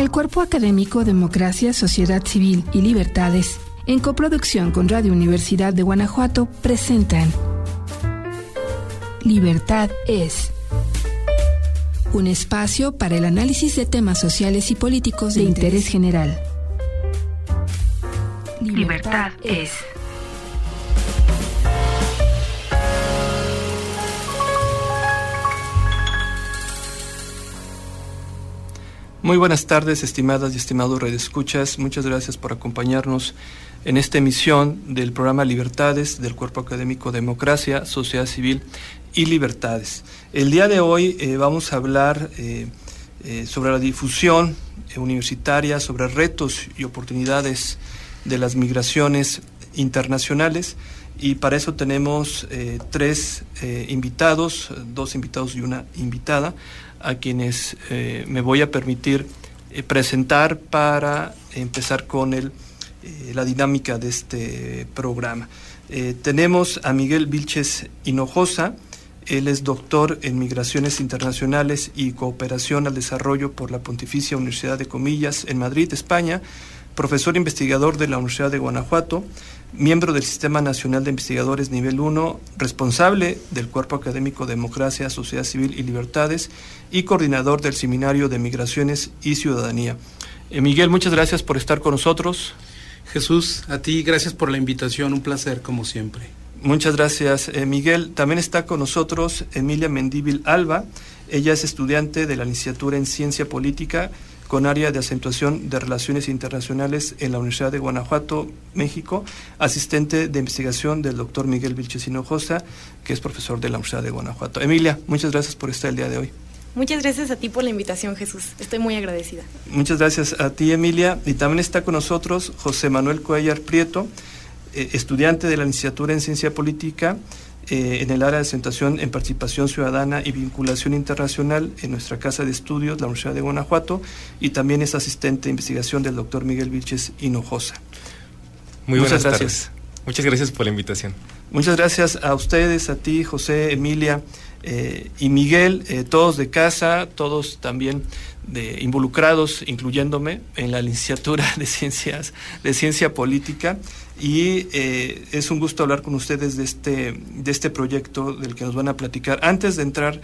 El Cuerpo Académico Democracia, Sociedad Civil y Libertades, en coproducción con Radio Universidad de Guanajuato, presentan Libertad es un espacio para el análisis de temas sociales y políticos de, interés general. Libertad es. Muy buenas tardes, estimadas y estimados redescuchas. Muchas gracias por acompañarnos en esta emisión del programa Libertades del Cuerpo Académico Democracia, Sociedad Civil y Libertades. El día de hoy eh, vamos a hablar eh, eh, sobre la difusión universitaria, sobre retos y oportunidades de las migraciones internacionales y para eso tenemos tres invitados, dos invitados y una invitada a quienes eh, me voy a permitir eh, presentar para empezar con el, eh, la dinámica de este programa. tenemos a Miguel Vilches Hinojosa, él es doctor en Migraciones Internacionales y Cooperación al Desarrollo por la Pontificia Universidad de Comillas en Madrid, España, profesor investigador de la Universidad de Guanajuato, miembro del Sistema Nacional de Investigadores Nivel 1, responsable del Cuerpo Académico Democracia, Sociedad Civil y Libertades y coordinador del Seminario de Migraciones y Ciudadanía. Eh, Miguel, muchas gracias por estar con nosotros. Jesús, a ti gracias por la invitación, un placer como siempre. Muchas gracias, eh, Miguel. También está con nosotros Emilia Mendíbil Alba. Ella es estudiante de la licenciatura en Ciencia Política con área de acentuación de relaciones internacionales en la Universidad de Guanajuato, México, asistente de investigación del doctor Miguel Vilches Hinojosa, que es profesor de la Universidad de Guanajuato. Emilia, muchas gracias por estar el día de hoy. Muchas gracias a ti por la invitación, Jesús. Estoy muy agradecida. Muchas gracias a ti, Emilia. Y también está con nosotros José Manuel Cuellar Prieto, eh, estudiante de la licenciatura en Ciencia Política eh, en el área de asentación en participación ciudadana y vinculación internacional en nuestra casa de estudios, la Universidad de Guanajuato, y también es asistente de investigación del doctor Miguel Vilches Hinojosa. Muy Muchas gracias. Muchas gracias por la invitación. Muchas gracias a ustedes, a ti, José, Emilia eh, y Miguel, eh, todos de casa, todos también de, involucrados, incluyéndome, en la licenciatura de ciencias, de ciencia política y eh, es un gusto hablar con ustedes de este, de este proyecto del que nos van a platicar. Antes de entrar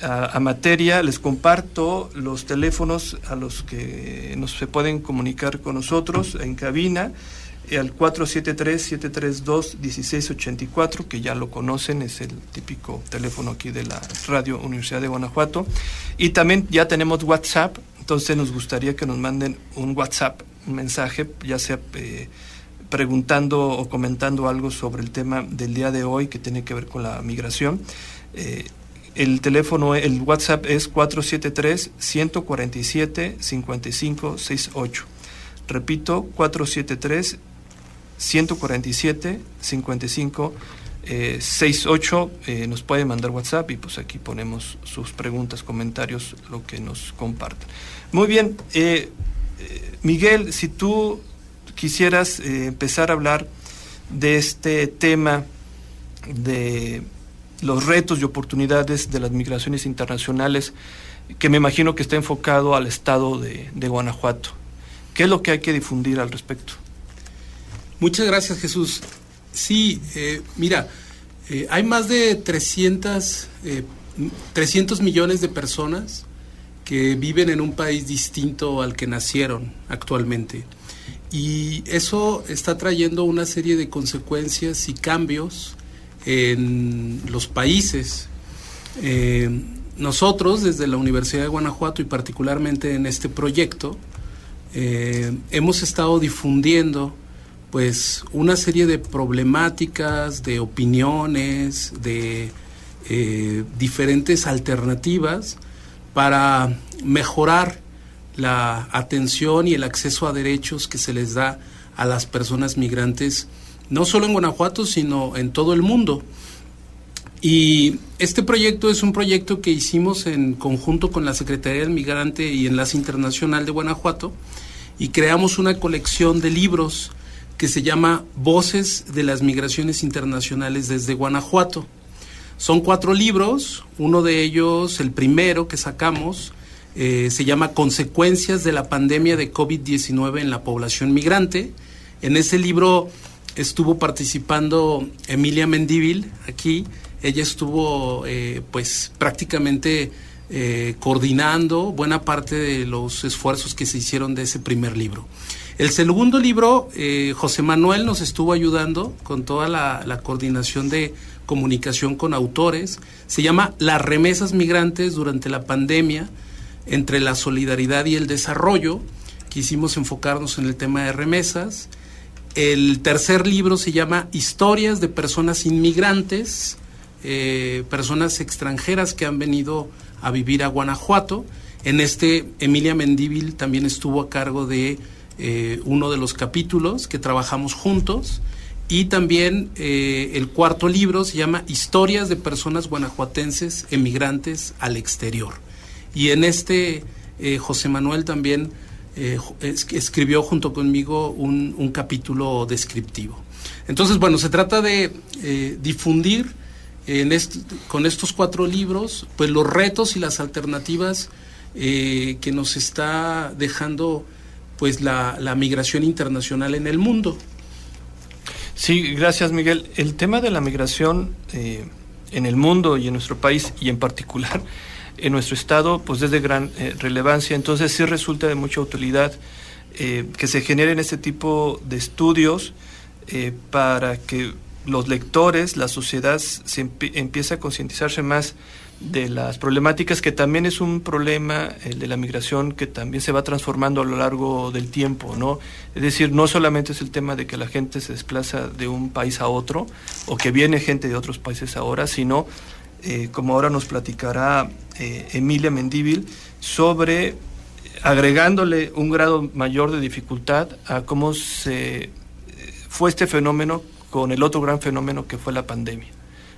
a, materia, les comparto los teléfonos a los que nos se pueden comunicar con nosotros en cabina eh, al 473-732-1684, que ya lo conocen, es el típico teléfono aquí de la Radio Universidad de Guanajuato. Y también ya tenemos WhatsApp, entonces nos gustaría que nos manden un WhatsApp, un mensaje, ya sea... Eh, preguntando o comentando algo sobre el tema del día de hoy que tiene que ver con la migración. Eh, el teléfono, el WhatsApp es 473-147-5568. Repito, 473-147-5568. Eh, nos puede mandar WhatsApp y pues aquí ponemos sus preguntas, comentarios, lo que nos compartan. Muy bien, eh, Miguel, si tú quisieras eh, empezar a hablar de este tema de los retos y oportunidades de las migraciones internacionales, que me imagino que está enfocado al estado de, Guanajuato. ¿Qué es lo que hay que difundir al respecto? Muchas gracias, Jesús. Sí, eh, mira, eh, hay más de 300, 300 millones de personas que viven en un país distinto al que nacieron actualmente. Y eso está trayendo una serie de consecuencias y cambios en los países. Eh, nosotros, desde la Universidad de Guanajuato y particularmente en este proyecto, eh, hemos estado difundiendo pues una serie de problemáticas, de opiniones, de eh, diferentes alternativas para mejorar la atención y el acceso a derechos que se les da a las personas migrantes, no solo en Guanajuato, sino en todo el mundo. Y este proyecto es un proyecto que hicimos en conjunto con la Secretaría del Migrante y Enlace Internacional de Guanajuato y creamos una colección de libros que se llama Voces de las Migraciones Internacionales desde Guanajuato. Son cuatro libros, uno de ellos, el primero que sacamos, eh, se llama Consecuencias de la pandemia de COVID-19 en la población migrante. En ese libro estuvo participando Emilia Mendívil aquí. Ella estuvo eh, pues prácticamente eh, coordinando buena parte de los esfuerzos que se hicieron de ese primer libro. El segundo libro, José Manuel nos estuvo ayudando con toda la, coordinación de comunicación con autores. Se llama Las remesas migrantes durante la pandemia, entre la solidaridad y el desarrollo. Quisimos enfocarnos en el tema de remesas. El tercer libro se llama Historias de personas inmigrantes, eh, personas extranjeras que han venido a vivir a Guanajuato. En este, Emilia Mendívil también estuvo a cargo de eh, uno de los capítulos que trabajamos juntos. Y también eh, el cuarto libro se llama Historias de personas guanajuatenses emigrantes al exterior. Y en este eh, José Manuel también escribió junto conmigo un, capítulo descriptivo. Entonces, bueno, se trata de difundir en con estos cuatro libros, pues los retos y las alternativas que nos está dejando pues la, migración internacional en el mundo. Sí, gracias Miguel. El tema de la migración eh, en el mundo y en nuestro país y en particular en nuestro estado pues es de gran eh, relevancia, entonces sí resulta de mucha utilidad eh, que se generen este tipo de estudios para que los lectores, la sociedad se empiece a concientizarse más de las problemáticas, que también es un problema, el de la migración, que también se va transformando a lo largo del tiempo, ¿no? Es decir, no solamente es el tema de que la gente se desplaza de un país a otro, o que viene gente de otros países ahora, sino, eh, como ahora nos platicará eh, Emilia Mendíbil, sobre agregándole un grado mayor de dificultad a cómo se eh, fue este fenómeno con el otro gran fenómeno que fue la pandemia.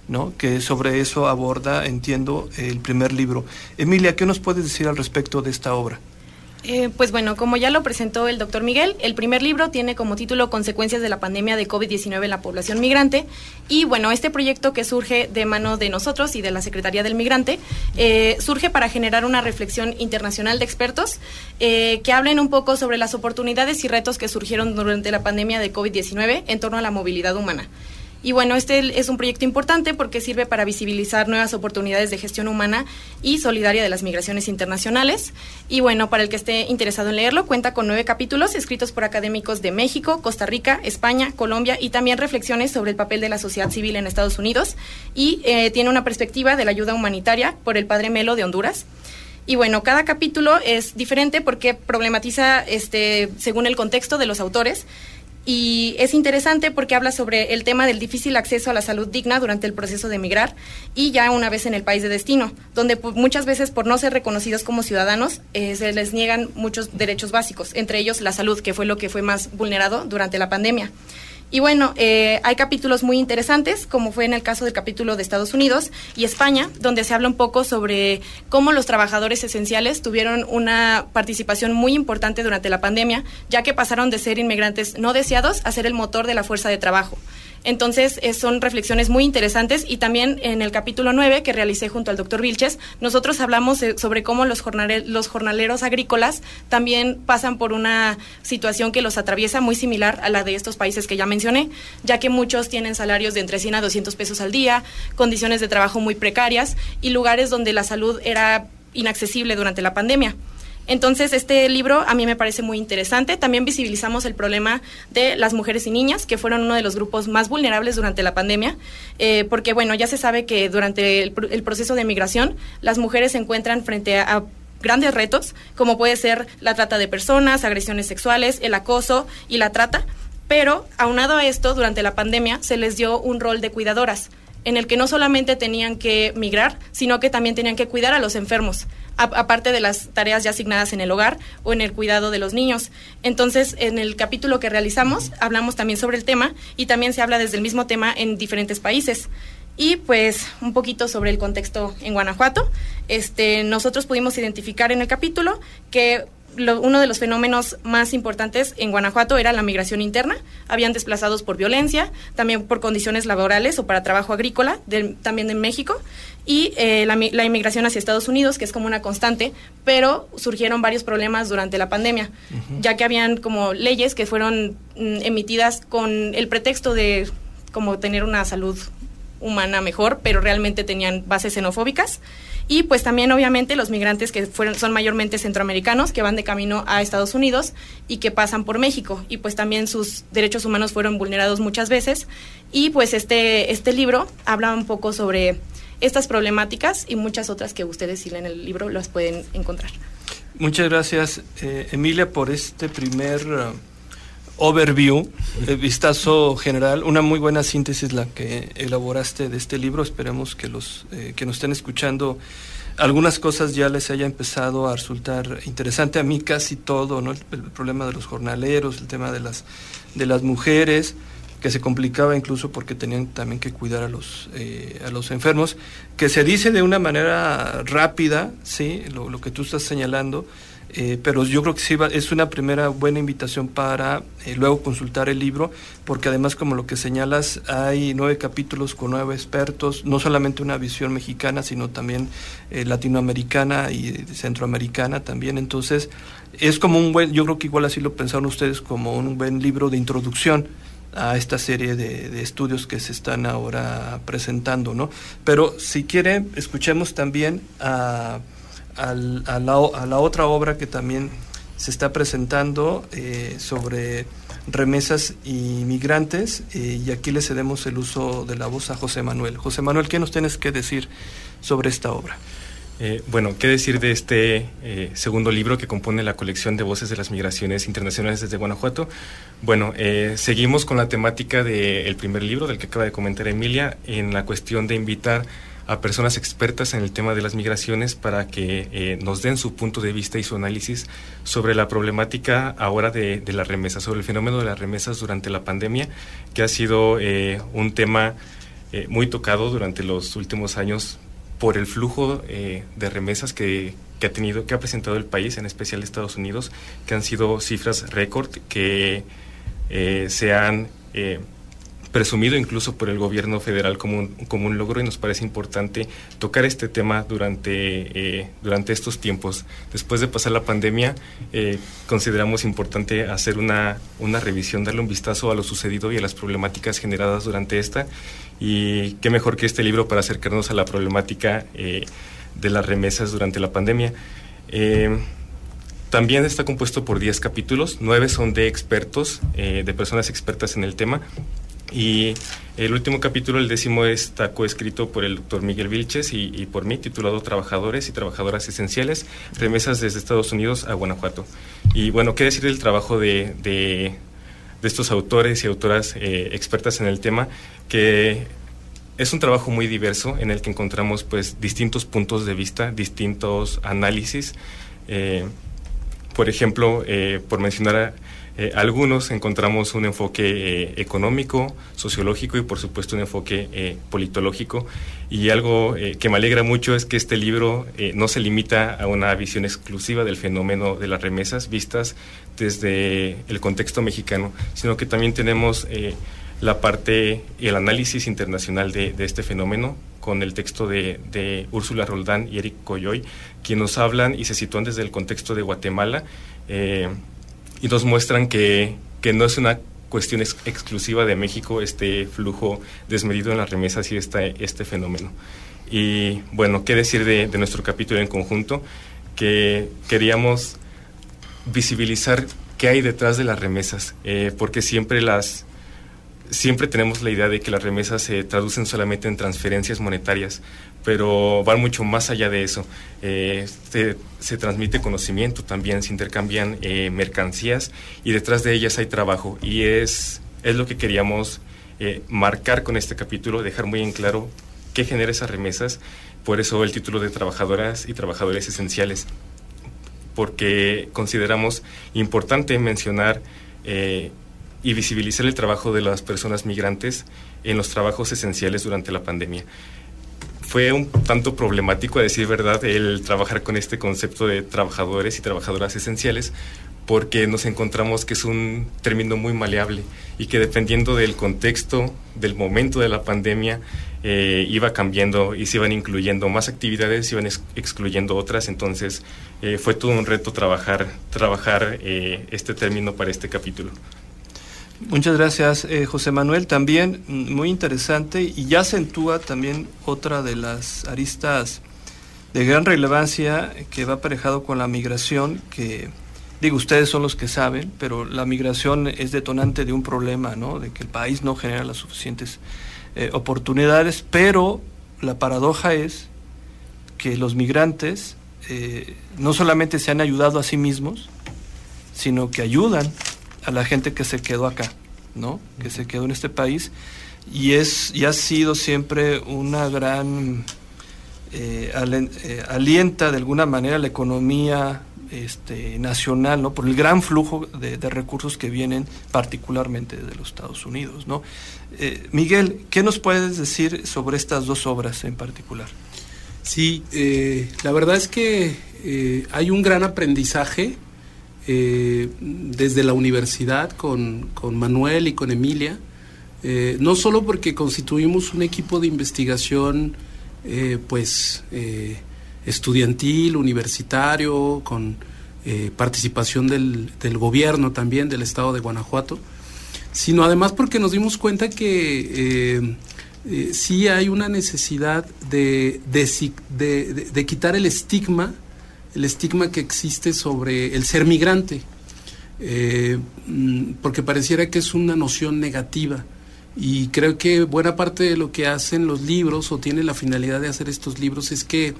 ¿no? que sobre eso aborda, entiendo, el primer libro. Emilia, ¿qué nos puedes decir al respecto de esta obra? Eh, pues bueno, como ya lo presentó el doctor Miguel, el primer libro tiene como título Consecuencias de la pandemia de COVID-19 en la población migrante. Y bueno, este proyecto que surge de mano de nosotros y de la Secretaría del Migrante, eh, surge para generar una reflexión internacional de expertos eh, que hablen un poco sobre las oportunidades y retos que surgieron durante la pandemia de COVID-19 en torno a la movilidad humana. Y bueno, este es un proyecto importante porque sirve para visibilizar nuevas oportunidades de gestión humana y solidaria de las migraciones internacionales. Y bueno, para el que esté interesado en leerlo, cuenta con nueve capítulos escritos por académicos de México, Costa Rica, España, Colombia y también reflexiones sobre el papel de la sociedad civil en Estados Unidos. Y eh, tiene una perspectiva de la ayuda humanitaria por el Padre Melo de Honduras. Y bueno, cada capítulo es diferente porque problematiza, este, según el contexto de los autores, y es interesante porque habla sobre el tema del difícil acceso a la salud digna durante el proceso de emigrar y ya una vez en el país de destino, donde muchas veces por no ser reconocidos como ciudadanos eh, se les niegan muchos derechos básicos, entre ellos la salud, que fue lo que fue más vulnerado durante la pandemia. Y bueno, eh, hay capítulos muy interesantes, como fue en el caso del capítulo de Estados Unidos y España, donde se habla un poco sobre cómo los trabajadores esenciales tuvieron una participación muy importante durante la pandemia, ya que pasaron de ser inmigrantes no deseados a ser el motor de la fuerza de trabajo. Entonces, son reflexiones muy interesantes y también en el capítulo 9 que realicé junto al doctor Vilches, nosotros hablamos sobre cómo los, los jornaleros agrícolas también pasan por una situación que los atraviesa muy similar a la de estos países que ya mencioné, ya que muchos tienen salarios de entre 100 a 200 pesos al día, condiciones de trabajo muy precarias y lugares donde la salud era inaccesible durante la pandemia. Entonces, este libro a mí me parece muy interesante. También visibilizamos el problema de las mujeres y niñas, que fueron uno de los grupos más vulnerables durante la pandemia, eh, porque, bueno, ya se sabe que durante el, proceso de migración, las mujeres se encuentran frente a, grandes retos, como puede ser la trata de personas, agresiones sexuales, el acoso y la trata. Pero, aunado a esto, durante la pandemia se les dio un rol de cuidadoras en el que no solamente tenían que migrar, sino que también tenían que cuidar a los enfermos, aparte de las tareas ya asignadas en el hogar o en el cuidado de los niños. Entonces, en el capítulo que realizamos, hablamos también sobre el tema y también se habla desde el mismo tema en diferentes países. Y pues un poquito sobre el contexto en Guanajuato. Este, nosotros pudimos identificar en el capítulo que uno de los fenómenos más importantes en Guanajuato era la migración interna. Habían desplazados por violencia, también por condiciones laborales o para trabajo agrícola, también en México, y eh, la, inmigración hacia Estados Unidos, que es como una constante, pero surgieron varios problemas durante la pandemia, ya que habían como leyes que fueron mm, emitidas con el pretexto de como tener una salud humana mejor, pero realmente tenían bases xenofóbicas. Y pues también obviamente los migrantes que fueron, son mayormente centroamericanos, que van de camino a Estados Unidos y que pasan por México. Y pues también sus derechos humanos fueron vulnerados muchas veces. Y pues este, este libro habla un poco sobre estas problemáticas y muchas otras que ustedes si leen el libro las pueden encontrar. Muchas gracias, eh, Emilia, por este primer uh, overview, el vistazo general, una muy buena síntesis la que elaboraste de este libro. Esperemos que los eh, que nos estén escuchando algunas cosas ya les haya empezado a resultar interesante a mí casi todo, ¿no? El, el, problema de los jornaleros, el tema de las de las mujeres que se complicaba incluso porque tenían también que cuidar a los eh, a los enfermos, que se dice de una manera rápida, sí, lo, lo que tú estás señalando, eh, pero yo creo que sí es una primera buena invitación para eh, luego consultar el libro, porque además, como lo que señalas, hay nueve capítulos con nueve expertos, no solamente una visión mexicana, sino también eh, latinoamericana y centroamericana también. Entonces, es como un buen, yo creo que igual así lo pensaron ustedes, como un buen libro de introducción a esta serie de, de, estudios que se están ahora presentando, ¿no? Pero si quiere, escuchemos también a a, la, otra obra que también se está presentando eh, sobre remesas y migrantes eh, y aquí le cedemos el uso de la voz a José Manuel. José Manuel, ¿qué nos tienes que decir sobre esta obra? Eh, bueno, ¿qué decir de este segundo libro que compone la colección de voces de las migraciones internacionales desde Guanajuato? Bueno, seguimos con la temática del primer libro, del que acaba de comentar Emilia, en la cuestión de invitar a personas expertas en el tema de las migraciones para que eh, nos den su punto de vista y su análisis sobre la problemática ahora de, de las remesas, sobre el fenómeno de las remesas durante la pandemia, que ha sido eh, un tema eh, muy tocado durante los últimos años por el flujo de remesas que, que, ha tenido, que ha presentado el país, en especial Estados Unidos, que han sido cifras récord que se han presumido incluso por el gobierno federal como un, como un logro y nos parece importante tocar este tema durante, eh, durante estos tiempos. Después de pasar la pandemia, eh, consideramos importante hacer una, una revisión, darle un vistazo a lo sucedido y a las problemáticas generadas durante esta. Y qué mejor que este libro para acercarnos a la problemática eh, de las remesas durante la pandemia. También está compuesto por 10 capítulos, 9 son de expertos, de personas expertas en el tema, y el último capítulo, el décimo, está coescrito por el doctor Miguel Vilches y, por mí, titulado Trabajadores y Trabajadoras Esenciales, remesas desde Estados Unidos a Guanajuato. Y bueno, ¿qué decir del trabajo de, de, estos autores y autoras eh, expertas en el tema? Que es un trabajo muy diverso en el que encontramos pues distintos puntos de vista, distintos análisis. Eh, por ejemplo, eh, por mencionar eh, algunos encontramos un enfoque eh, económico, sociológico y por supuesto un enfoque politológico. Y algo que me alegra mucho es que este libro no se limita a una visión exclusiva del fenómeno de las remesas vistas desde el contexto mexicano, sino que también tenemos la parte y el análisis internacional de, este fenómeno con el texto de, de Úrsula Roldán y Eric Coyoy, quienes nos hablan y se sitúan desde el contexto de Guatemala y nos muestran que, que no es una cuestión exclusiva de México este flujo desmedido en las remesas y este, este fenómeno. Y bueno, ¿qué decir de, de nuestro capítulo en conjunto? Que queríamos visibilizar qué hay detrás de las remesas, eh, porque siempre las siempre tenemos la idea de que las remesas se traducen solamente en transferencias monetarias, pero van mucho más allá de eso. Eh, se, transmite conocimiento también, se intercambian eh, mercancías y detrás de ellas hay trabajo. Y es, es lo que queríamos eh, marcar con este capítulo, dejar muy en claro qué genera esas remesas. Por eso el título de Trabajadoras y Trabajadores Esenciales, porque consideramos importante mencionar y visibilizar el trabajo de las personas migrantes en los trabajos esenciales durante la pandemia fue un tanto problemático, a decir verdad, el trabajar con este concepto de trabajadores y trabajadoras esenciales, porque nos encontramos que es un término muy maleable y que dependiendo del contexto, del momento de la pandemia, eh, iba cambiando y se iban incluyendo más actividades, se iban excluyendo otras, entonces eh, fue todo un reto trabajar, trabajar eh, este término para este capítulo. Muchas gracias, José Manuel. También muy interesante y ya acentúa también otra de las aristas de gran relevancia que va aparejado con la migración, que digo, ustedes son los que saben, pero la migración es detonante de un problema, ¿no? De que el país no genera las suficientes eh, oportunidades, pero la paradoja es que los migrantes eh, no solamente se han ayudado a sí mismos, sino que ayudan a la gente que se quedó acá, ¿no? Que se quedó en este país y es y ha sido siempre una gran eh, alienta de alguna manera la economía este, nacional, ¿no? Por el gran flujo de, recursos que vienen particularmente de los Estados Unidos, ¿no? Eh, Miguel, ¿qué nos puedes decir sobre estas dos obras en particular? Sí, eh, la verdad es que eh, hay un gran aprendizaje desde la universidad con, con, Manuel y con Emilia, no solo porque constituimos un equipo de investigación, pues estudiantil, universitario, con eh, participación del, del, gobierno también del estado de Guanajuato, sino además porque nos dimos cuenta que eh, eh, sí hay una necesidad de, de, quitar el estigma, el estigma que existe sobre el ser migrante, mm, porque pareciera que es una noción negativa. Y creo que buena parte de lo que hacen los libros o tiene la finalidad de hacer estos libros es que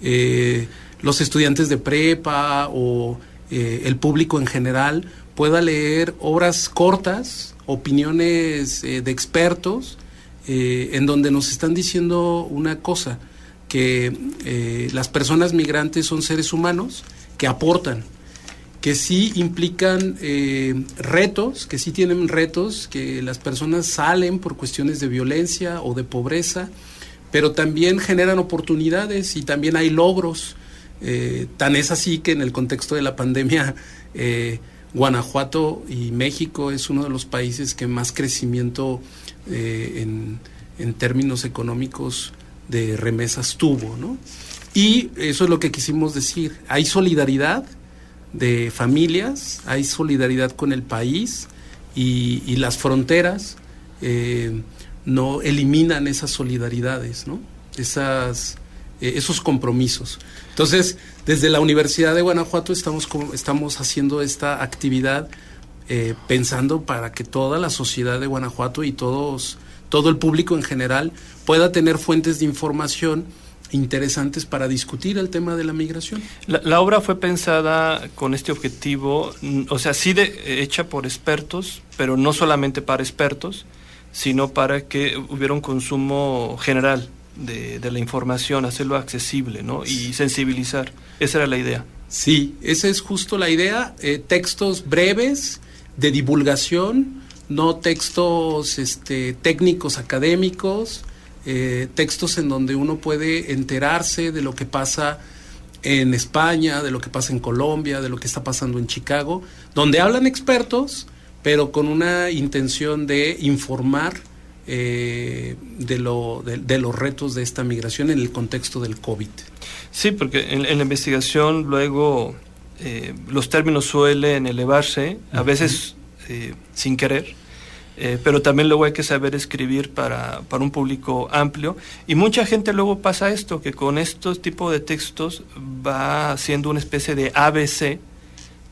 eh, los estudiantes de prepa o eh, el público en general pueda leer obras cortas, opiniones eh, de expertos, en donde nos están diciendo una cosa, que las personas migrantes son seres humanos que aportan, que sí implican retos, que sí tienen retos, que las personas salen por cuestiones de violencia o de pobreza, pero también generan oportunidades y también hay logros. Eh, tan es así que en el contexto de la pandemia, eh, Guanajuato y México es uno de los países que más crecimiento eh, en, en, términos económicos de remesas tuvo, ¿no? Y eso es lo que quisimos decir. Hay solidaridad de familias, hay solidaridad con el país y, las fronteras no eliminan esas solidaridades, ¿no? Esas, eh, esos compromisos. Entonces, desde la Universidad de Guanajuato estamos, estamos haciendo esta actividad eh, pensando para que toda la sociedad de Guanajuato y todos, todo el público en general pueda tener fuentes de información interesantes para discutir el tema de la migración. La, obra fue pensada con este objetivo, o sea, sí de, hecha por expertos, pero no solamente para expertos, sino para que hubiera un consumo general de, la información, hacerlo accesible ¿no? y sensibilizar. Esa era la idea. Sí, esa es justo la idea. Eh, textos breves de divulgación, no textos este, técnicos académicos, eh, textos en donde uno puede enterarse de lo que pasa en España, de lo que pasa en Colombia, de lo que está pasando en Chicago, donde hablan expertos, pero con una intención de informar eh, de, lo, de, los retos de esta migración en el contexto del COVID. Sí, porque en, la investigación luego eh, los términos suelen elevarse, a veces eh, sin querer, pero también luego hay que saber escribir para, para, un público amplio. Y mucha gente luego pasa esto, que con estos tipos de textos va haciendo una especie de ABC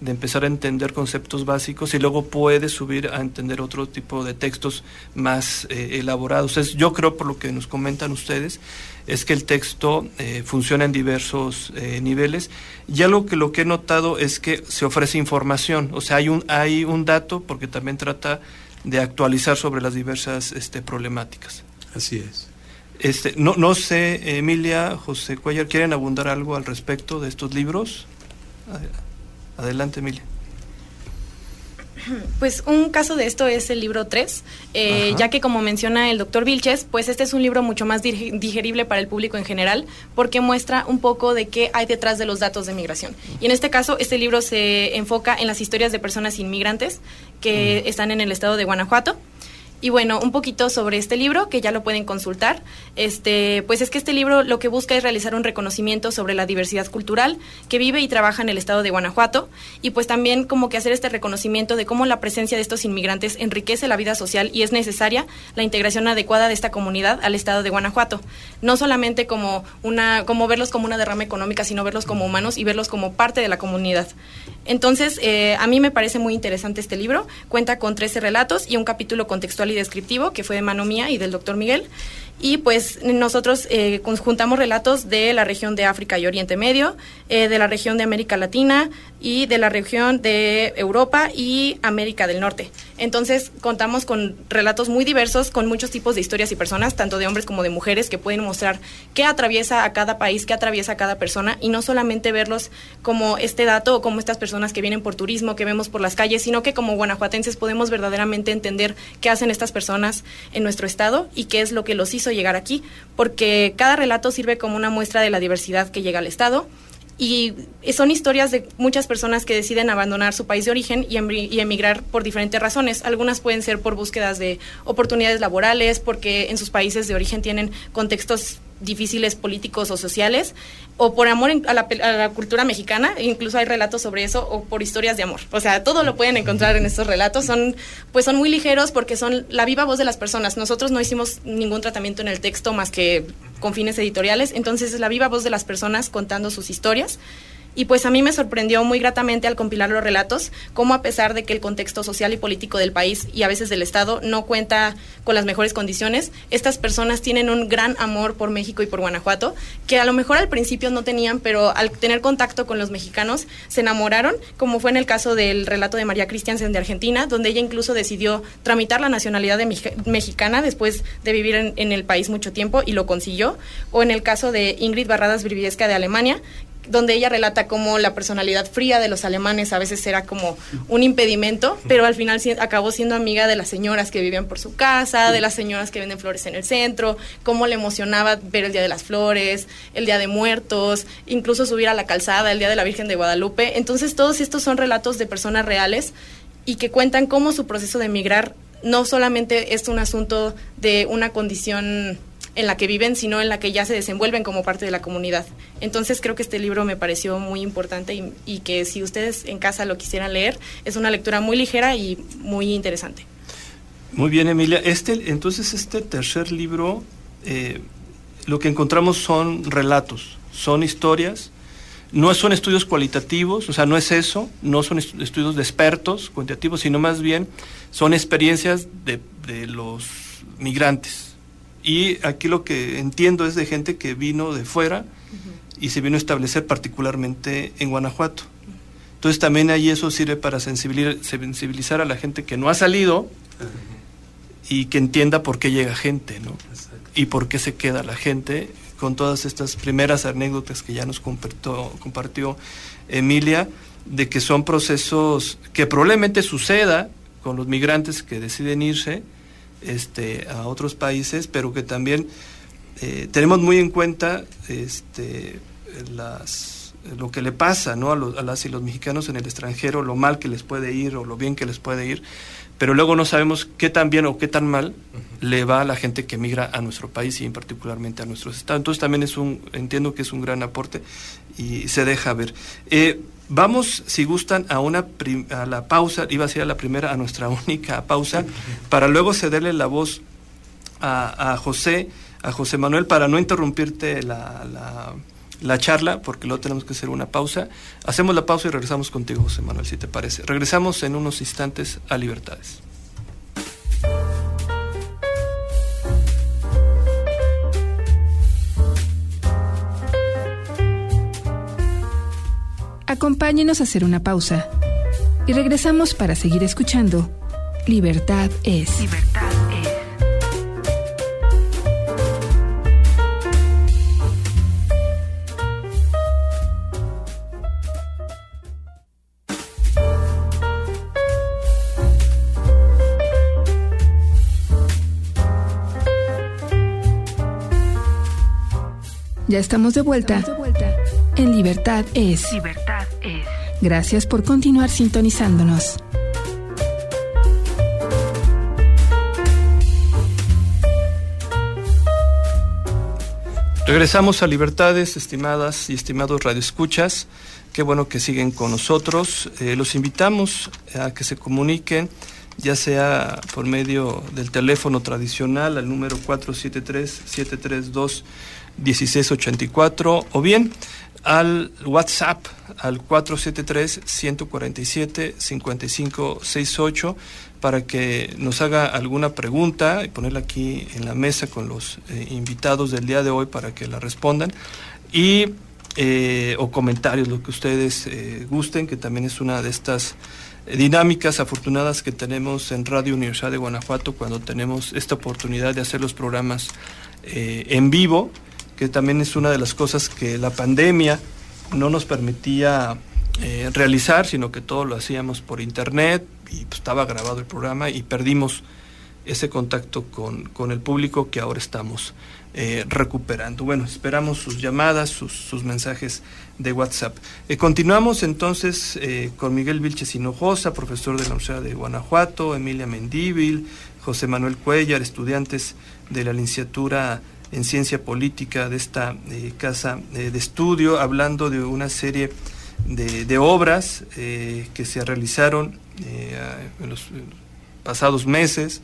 de empezar a entender conceptos básicos y luego puede subir a entender otro tipo de textos más eh, elaborados. Es, yo creo, por lo que nos comentan ustedes, es que el texto eh, funciona en diversos eh, niveles y algo que lo que he notado es que se ofrece información, o sea, hay un, hay un dato porque también trata de actualizar sobre las diversas este, problemáticas. Así es. Este, no, no sé, Emilia, José Cuellar, ¿quieren abundar algo al respecto de estos libros? Adelante, Emilia. Pues un caso de esto es el libro 3, eh, ya que como menciona el doctor Vilches, pues este es un libro mucho más digerible para el público en general, porque muestra un poco de qué hay detrás de los datos de migración. Y en este caso, este libro se enfoca en las historias de personas inmigrantes que están en el estado de Guanajuato. Y bueno, un poquito sobre este libro, que ya lo pueden consultar. Este, pues es que este libro lo que busca es realizar un reconocimiento sobre la diversidad cultural que vive y trabaja en el estado de Guanajuato y pues también como que hacer este reconocimiento de cómo la presencia de estos inmigrantes enriquece la vida social y es necesaria la integración adecuada de esta comunidad al estado de Guanajuato. No solamente como una como verlos como una derrama económica, sino verlos como humanos y verlos como parte de la comunidad. Entonces, eh, a mí me parece muy interesante este libro. Cuenta con 13 relatos y un capítulo contextual y descriptivo que fue de mano mía y del doctor Miguel. Y pues nosotros eh, conjuntamos relatos de la región de África y Oriente Medio, eh, de la región de América Latina y de la región de Europa y América del Norte. Entonces contamos con relatos muy diversos, con muchos tipos de historias y personas, tanto de hombres como de mujeres, que pueden mostrar qué atraviesa a cada país, qué atraviesa a cada persona, y no solamente verlos como este dato o como estas personas que vienen por turismo, que vemos por las calles, sino que como guanajuatenses podemos verdaderamente entender qué hacen estas personas en nuestro estado y qué es lo que los hizo llegar aquí, porque cada relato sirve como una muestra de la diversidad que llega al Estado y son historias de muchas personas que deciden abandonar su país de origen y, emigrar por diferentes razones. Algunas pueden ser por búsquedas de oportunidades laborales, porque en sus países de origen tienen contextos difíciles políticos o sociales, o por amor a la, cultura mexicana, incluso hay relatos sobre eso, o por historias de amor. O sea, todo lo pueden encontrar en estos relatos. Son, pues son muy ligeros porque son la viva voz de las personas. Nosotros no hicimos ningún tratamiento en el texto más que con fines editoriales, entonces es la viva voz de las personas contando sus historias. Y pues a mí me sorprendió muy gratamente al compilar los relatos, cómo a pesar de que el contexto social y político del país y a veces del Estado no cuenta con las mejores condiciones, estas personas tienen un gran amor por México y por Guanajuato, que a lo mejor al principio no tenían, pero al tener contacto con los mexicanos se enamoraron, como fue en el caso del relato de María Christiansen de Argentina, donde ella incluso decidió tramitar la nacionalidad de mexicana después de vivir en, en, el país mucho tiempo y lo consiguió, o en el caso de Ingrid Barradas Briviesca de Alemania, donde ella relata cómo la personalidad fría de los alemanes a veces era como un impedimento, pero al final acabó siendo amiga de las señoras que vivían por su casa, de las señoras que venden flores en el centro, cómo le emocionaba ver el Día de las Flores, el Día de Muertos, incluso subir a la calzada, el Día de la Virgen de Guadalupe. Entonces todos estos son relatos de personas reales y que cuentan cómo su proceso de emigrar no solamente es un asunto de una condición en la que viven, sino en la que ya se desenvuelven como parte de la comunidad. Entonces creo que este libro me pareció muy importante y, que si ustedes en casa lo quisieran leer, es una lectura muy ligera y muy interesante. Muy bien, Emilia. Este, entonces, este tercer libro, eh, lo que encontramos son relatos, son historias, no son estudios cualitativos, o sea, no es eso, no son estudios de expertos cuantitativos, sino más bien son experiencias de, de los migrantes y aquí lo que entiendo es de gente que vino de fuera y se vino a establecer particularmente en Guanajuato. Entonces también ahí eso sirve para sensibilizar a la gente que no ha salido y que entienda por qué llega gente, ¿no? Y por qué se queda la gente con todas estas primeras anécdotas que ya nos compartió, compartió Emilia, de que son procesos que probablemente suceda con los migrantes que deciden irse, este, a otros países, pero que también eh, tenemos muy en cuenta este, las, lo que le pasa ¿no? a, los, a las y los mexicanos en el extranjero, lo mal que les puede ir o lo bien que les puede ir, pero luego no sabemos qué tan bien o qué tan mal le va a la gente que migra a nuestro país y en particularmente a nuestros estados. Entonces también es un, entiendo que es un gran aporte y se deja ver. Eh, Vamos, si gustan, a, una a la pausa, iba a ser a la primera, a nuestra única pausa, para luego cederle la voz a, José, a José Manuel, para no interrumpirte la, la, charla, porque luego tenemos que hacer una pausa. Hacemos la pausa y regresamos contigo, José Manuel, si te parece. Regresamos en unos instantes a Libertades. acompáñenos a hacer una pausa y regresamos para seguir escuchando Libertad es. Libertad. Ya estamos de vuelta. Estamos de vuelta en Libertad es. Libertad es. Gracias por continuar sintonizándonos. Regresamos a Libertades, estimadas y estimados radioescuchas. Qué bueno que siguen con nosotros. Eh, los invitamos a que se comuniquen, ya sea por medio del teléfono tradicional al número 473-732-1684 o bien al WhatsApp al 473-147-5568 para que nos haga alguna pregunta y ponerla aquí en la mesa con los eh, invitados del día de hoy para que la respondan. Y eh, o comentarios, lo que ustedes eh, gusten, que también es una de estas dinámicas afortunadas que tenemos en Radio Universidad de Guanajuato cuando tenemos esta oportunidad de hacer los programas en vivo, que también es una de las cosas que la pandemia no nos permitía realizar, sino que todo lo hacíamos por internet, y pues, estaba grabado el programa y perdimos ese contacto con, con el público que ahora estamos eh, recuperando. Bueno, esperamos sus llamadas, sus, sus mensajes de WhatsApp. Eh, continuamos entonces eh, con Miguel Vilches Hinojosa, profesor de la Universidad de Guanajuato, Emilia Mendíbil, José Manuel Cuellar, estudiantes de la licenciatura en Ciencia Política de esta casa de estudio, hablando de una serie de, obras que se realizaron eh, en los pasados meses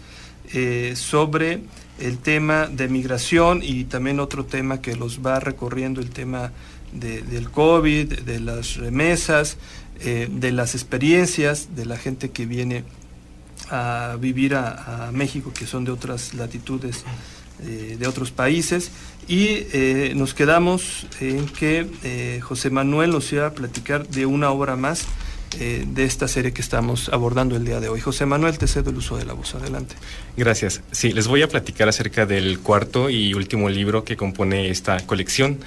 eh, sobre el tema de migración y también otro tema que los va recorriendo, el tema del COVID, de las remesas, eh, de las experiencias de la gente que viene a vivir a, México, que son de otras latitudes, de otros países. Y nos quedamos en que José Manuel nos iba a platicar de una obra más eh, de esta serie que estamos abordando el día de hoy. José Manuel, te cedo el uso de la voz. Adelante. Gracias. Sí, les voy a platicar acerca del cuarto y último libro que compone esta colección.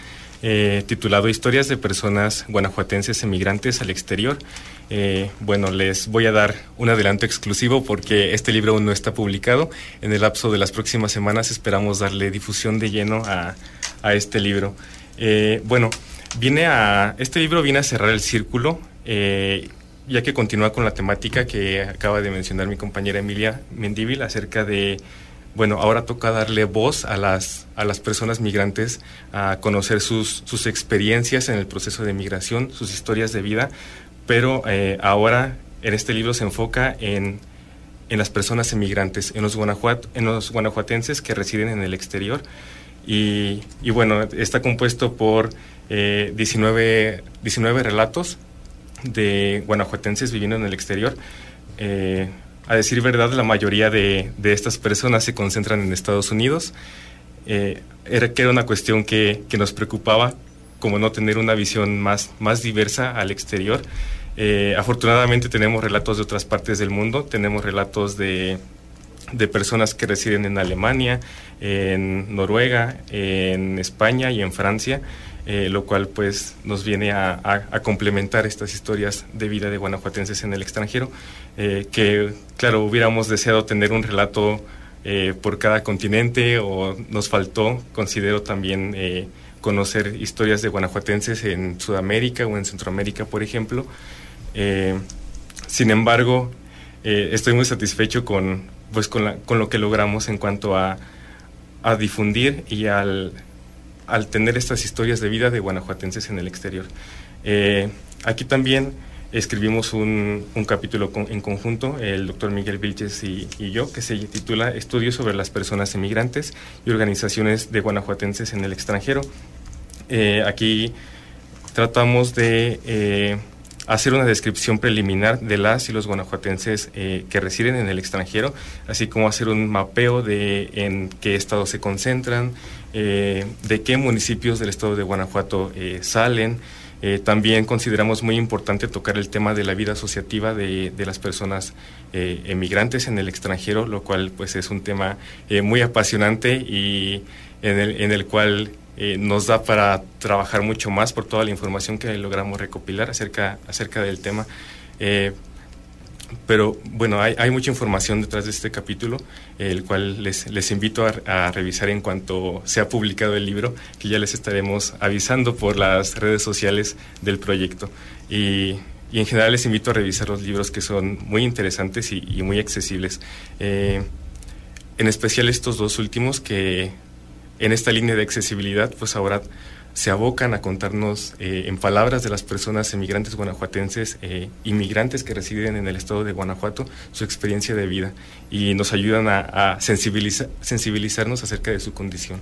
Eh, titulado Historias de personas guanajuatenses emigrantes al exterior. Eh, bueno, les voy a dar un adelanto exclusivo porque este libro aún no está publicado. En el lapso de las próximas semanas esperamos darle difusión de lleno a, a este libro. bueno, viene a, este libro viene a cerrar el círculo eh, ya que continúa con la temática que acaba de mencionar mi compañera Emilia Mendívil acerca de, bueno, ahora toca darle voz a las, a las personas migrantes, a conocer sus, sus experiencias en el proceso de migración, sus historias de vida, pero eh, ahora en este libro se enfoca en, en las personas emigrantes, en los, guanajuat, en los guanajuatenses que residen en el exterior. Y, y bueno, está compuesto por eh, 19, 19 relatos de guanajuatenses viviendo en el exterior. Eh, a decir verdad, la mayoría de, estas personas se concentran en Estados Unidos. Eh, era que era una cuestión que, nos preocupaba, como no tener una visión más, más diversa al exterior. Eh, afortunadamente tenemos relatos de otras partes del mundo, tenemos relatos de, de personas que residen en Alemania, en Noruega, en España y en Francia. Eh, lo cual pues nos viene a, complementar estas historias de vida de guanajuatenses en el extranjero, eh, que claro, hubiéramos deseado tener un relato eh, por cada continente o nos faltó, considero también conocer historias de guanajuatenses en Sudamérica o en Centroamérica, por ejemplo. sin embargo, estoy muy satisfecho con, pues, con, lo que logramos en cuanto a difundir y al al tener estas historias de vida de guanajuatenses en el exterior. Eh, aquí también escribimos un, capítulo en conjunto, el doctor Miguel Vilches y, yo, que se titula Estudios sobre las personas emigrantes y organizaciones de guanajuatenses en el extranjero. Eh, aquí tratamos de eh, hacer una descripción preliminar de las y los guanajuatenses que residen en el extranjero, así como hacer un mapeo de en qué estados se concentran, eh, de qué municipios del estado de Guanajuato eh, salen. Eh, también consideramos muy importante tocar el tema de la vida asociativa de, las personas emigrantes en el extranjero, lo cual pues es un tema muy apasionante y en el, en el cual nos da para trabajar mucho más por toda la información que logramos recopilar acerca, acerca del tema. Pero bueno, hay, hay, mucha información detrás de este capítulo, el cual les, les invito a, revisar en cuanto sea publicado el libro, que ya les estaremos avisando por las redes sociales del proyecto. Y, y en general les invito a revisar los libros que son muy interesantes y, muy accesibles. Eh, en especial estos dos últimos que en esta línea de accesibilidad, pues ahora se abocan a contarnos eh, en palabras de las personas emigrantes guanajuatenses, eh, inmigrantes que residen en el estado de Guanajuato, su experiencia de vida y nos ayudan a, sensibilizarnos acerca de su condición.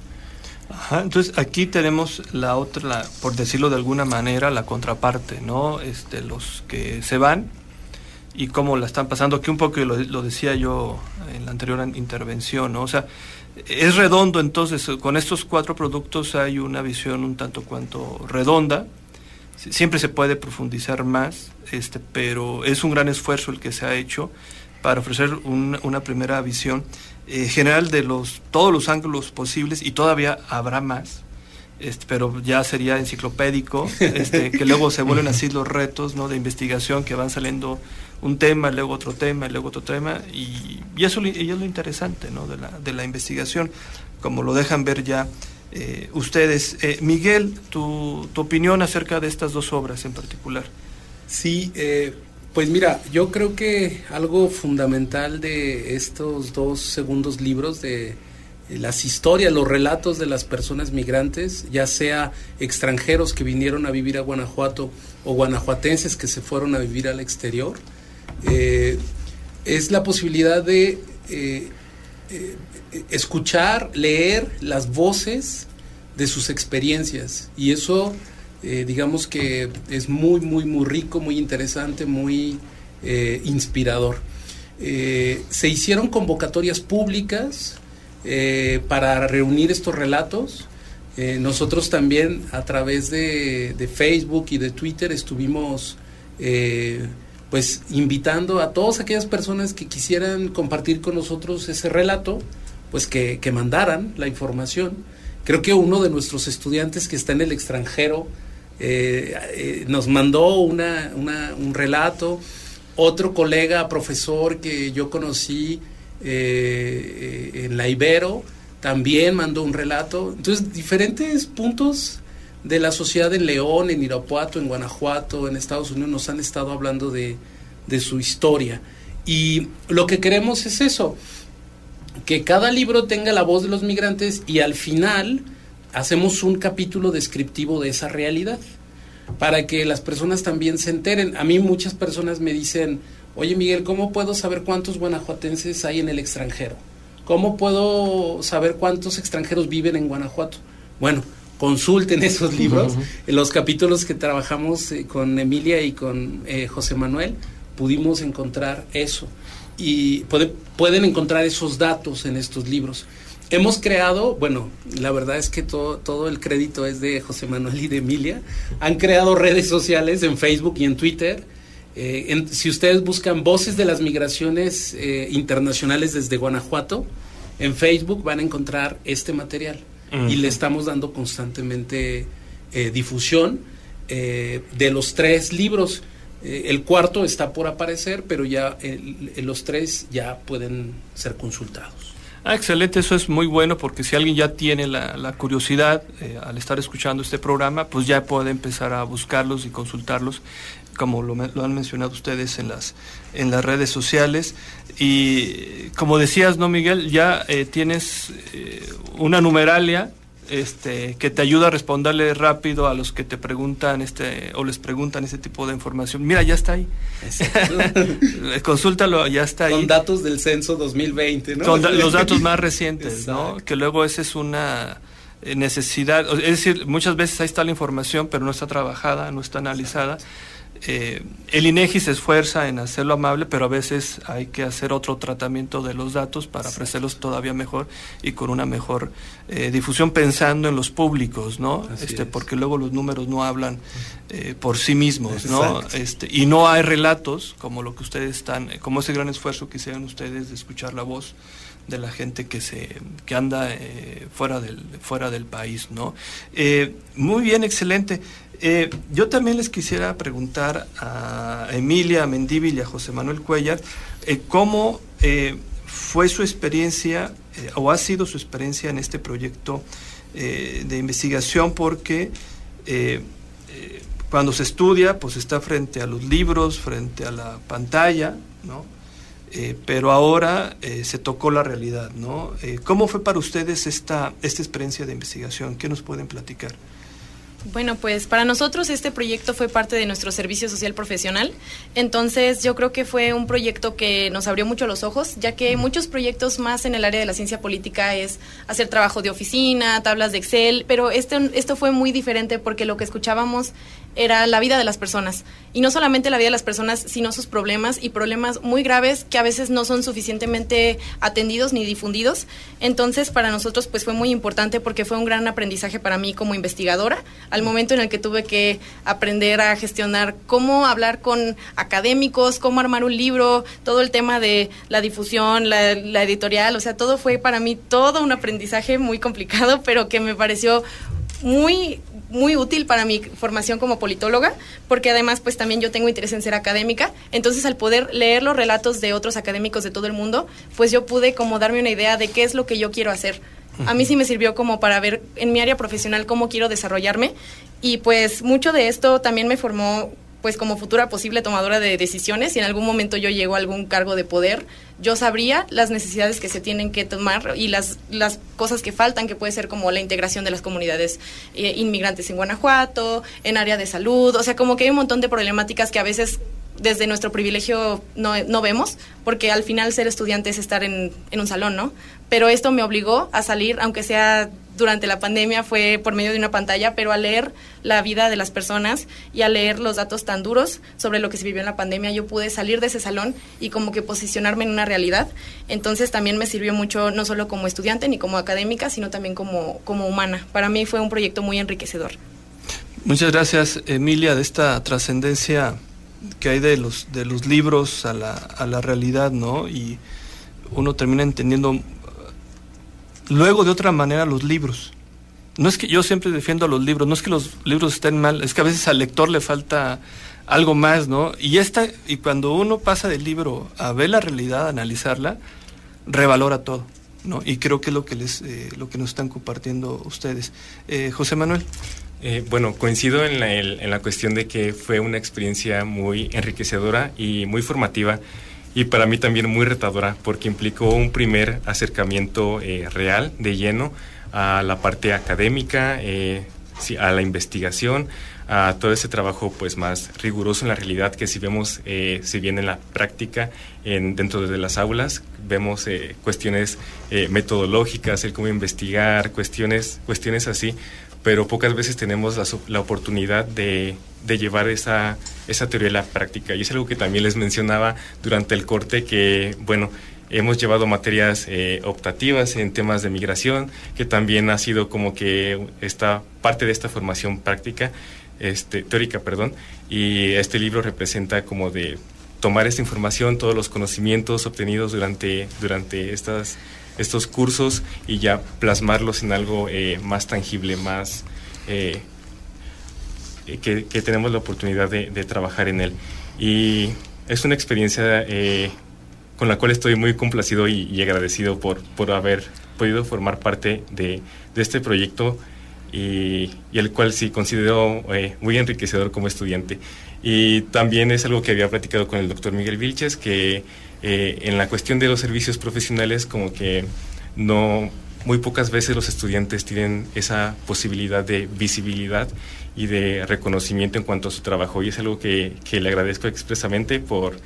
entonces aquí tenemos la otra, por decirlo de alguna manera, la contraparte, ¿no? Este, los que se van y cómo la están pasando. Aquí un poco lo, lo decía yo en la anterior intervención, ¿no? O sea, es redondo, entonces con estos cuatro productos hay una visión un tanto cuanto redonda. Siempre se puede profundizar más, este, pero es un gran esfuerzo el que se ha hecho para ofrecer una primera visión eh, general de los todos los ángulos posibles y todavía habrá más. Este, pero ya sería enciclopédico, este, que luego se vuelven así los retos ¿no? de investigación que van saliendo un tema, luego otro tema, luego otro tema, y, eso, es lo interesante ¿no? de, la, de la investigación, como lo dejan ver ya eh, ustedes. Eh, Miguel, tu, tu, opinión acerca de estas dos obras en particular. Sí, eh, pues mira, yo creo que algo fundamental de estos dos segundos libros de las historias, los relatos de las personas migrantes, ya sea extranjeros que vinieron a vivir a Guanajuato o guanajuatenses que se fueron a vivir al exterior, eh, es la posibilidad de eh, eh, escuchar, leer las voces de sus experiencias. Y eso, digamos que es muy, muy, muy rico, muy interesante, muy inspirador. se hicieron convocatorias públicas para reunir estos relatos. nosotros también a través de, de, Facebook y de Twitter estuvimos pues invitando a todas aquellas personas que quisieran compartir con nosotros ese relato, pues que, mandaran la información. Creo que uno de nuestros estudiantes que está en el extranjero eh, eh, nos mandó una, un relato, otro colega, profesor que yo conocí eh, en la Ibero, también mandó un relato. Entonces, diferentes puntos de la sociedad en León, en Irapuato, en Guanajuato, en Estados Unidos, nos han estado hablando de, su historia. Y lo que queremos es eso, que cada libro tenga la voz de los migrantes y al final hacemos un capítulo descriptivo de esa realidad, para que las personas también se enteren. A mí muchas personas me dicen, oye Miguel, ¿cómo puedo saber cuántos guanajuatenses hay en el extranjero? ¿Cómo puedo saber cuántos extranjeros viven en Guanajuato? Bueno, consulten esos libros. En los capítulos que trabajamos eh, con Emilia y con eh, José Manuel, pudimos encontrar eso. Y pueden encontrar esos datos en estos libros. Hemos creado, bueno, la verdad es que todo, todo el crédito es de José Manuel y de Emilia. Han creado redes sociales en Facebook y en Twitter. Eh, si ustedes buscan Voces de las Migraciones Internacionales desde Guanajuato, en Facebook van a encontrar este material y le estamos dando constantemente eh, difusión eh, de los tres libros. Eh, el cuarto está por aparecer, pero ya los tres ya pueden ser consultados. Ah, excelente, eso es muy bueno porque si alguien ya tiene la, curiosidad al estar escuchando este programa, pues ya puede empezar a buscarlos y consultarlos, como lo, lo, han mencionado ustedes en las, en las redes sociales. Y como decías, ¿no, Miguel? Ya tienes una numeralia este, que te ayuda a responderle rápido a los que te preguntan este o les preguntan ese tipo de información. Mira, ya está ahí. Consúltalo, ya está ahí. Con datos del censo 2020, ¿no? Con los datos más recientes, ¿no? Que luego esa es una eh, necesidad, es decir, muchas veces ahí está la información, pero no está trabajada, no está analizada. Eh, el INEGI se esfuerza en hacerlo amable, pero a veces hay que hacer otro tratamiento de los datos para ofrecerlos todavía mejor y con una mejor eh, difusión pensando en los públicos, ¿no? este, porque luego los números no hablan eh, por sí mismos, ¿no? Este, y no hay relatos como lo que ustedes están, como ese gran esfuerzo que hicieron ustedes de escuchar la voz de la gente que se que anda fuera del fuera del país no muy bien excelente yo también les quisiera preguntar a Emilia Mendívil y a José Manuel Cuellar cómo fue su experiencia o ha sido su experiencia en este proyecto de investigación porque cuando se estudia, pues está frente a los libros, frente a la pantalla, ¿no? Eh, pero ahora eh, se tocó la realidad, ¿no? Eh, ¿Cómo fue para ustedes esta, esta experiencia de investigación? ¿Qué nos pueden platicar? Bueno, pues para nosotros este proyecto fue parte de nuestro servicio social profesional. Entonces yo creo que fue un proyecto que nos abrió mucho los ojos, ya que muchos proyectos más en el área de la ciencia política es hacer trabajo de oficina, tablas de Excel, pero este, esto fue muy diferente porque lo que escuchábamos era la vida de las personas. Y no solamente la vida de las personas, sino sus problemas y problemas muy graves que a veces no son suficientemente atendidos ni difundidos. Entonces, para nosotros, pues fue muy importante porque fue un gran aprendizaje para mí como investigadora, al momento en el que tuve que aprender a gestionar cómo hablar con académicos, cómo armar un libro, todo el tema de la difusión, la, la editorial, o sea, todo fue para mí todo un aprendizaje muy complicado, pero que me pareció muy muy útil para mi formación como politóloga, porque además pues también yo tengo interés en ser académica, entonces al poder leer los relatos de otros académicos de todo el mundo, pues yo pude como darme una idea de qué es lo que yo quiero hacer. A mí sí me sirvió como para ver en mi área profesional cómo quiero desarrollarme. Y pues mucho de esto también me formó pues como futura posible tomadora de decisiones, si en algún momento yo llego a algún cargo de poder, yo sabría las necesidades que se tienen que tomar y las, las cosas que faltan, que puede ser como la integración de las comunidades eh, inmigrantes en Guanajuato, en área de salud, o sea, como que hay un montón de problemáticas que a veces desde nuestro privilegio no, no vemos, porque al final ser estudiante es estar en, en un salón, ¿no? Pero esto me obligó a salir, aunque sea durante la pandemia fue por medio de una pantalla, pero a leer la vida de las personas y a leer los datos tan duros sobre lo que se vivió en la pandemia, yo pude salir de ese salón y como que posicionarme en una realidad. Entonces también me sirvió mucho, no solo como estudiante ni como académica, sino también como, como humana. Para mí fue un proyecto muy enriquecedor. Muchas gracias, Emilia, de esta trascendencia que hay de los, de los libros a la, a la realidad, ¿no? Y uno termina entendiendo luego de otra manera los libros. No es que yo siempre defiendo a los libros, no es que los libros estén mal, es que a veces al lector le falta algo más, ¿no? Y esta y cuando uno pasa del libro a ver la realidad, analizarla, revalora todo, ¿no? Y creo que es lo que les eh, lo que nos están compartiendo ustedes. Eh, José Manuel. Eh, bueno, coincido en la, en la cuestión de que fue una experiencia muy enriquecedora y muy formativa y para mí también muy retadora porque implicó un primer acercamiento eh, real, de lleno, a la parte académica, eh, a la investigación, a todo ese trabajo pues más riguroso en la realidad que si vemos eh, si bien en la práctica en, dentro de las aulas vemos eh, cuestiones metodológicas el cómo investigar cuestiones cuestiones así pero pocas veces tenemos la, la oportunidad de, de, llevar esa, esa teoría a la práctica. Y es algo que también les mencionaba durante el corte, que, bueno, hemos llevado materias eh, optativas en temas de migración, que también ha sido como que esta parte de esta formación práctica, este, teórica, perdón, y este libro representa como de tomar esta información, todos los conocimientos obtenidos durante, durante estas estos cursos y ya plasmarlos en algo eh, más tangible, más eh, que, tenemos la oportunidad de, trabajar en él. Y es una experiencia eh, con la cual estoy muy complacido y, agradecido por, por haber podido formar parte de, este proyecto y, y, el cual sí considero muy enriquecedor como estudiante. Y también es algo que había platicado con el doctor Miguel Vilches, que eh, en la cuestión de los servicios profesionales, como que no, muy pocas veces los estudiantes tienen esa posibilidad de visibilidad y de reconocimiento en cuanto a su trabajo. Y es algo que, le agradezco expresamente por,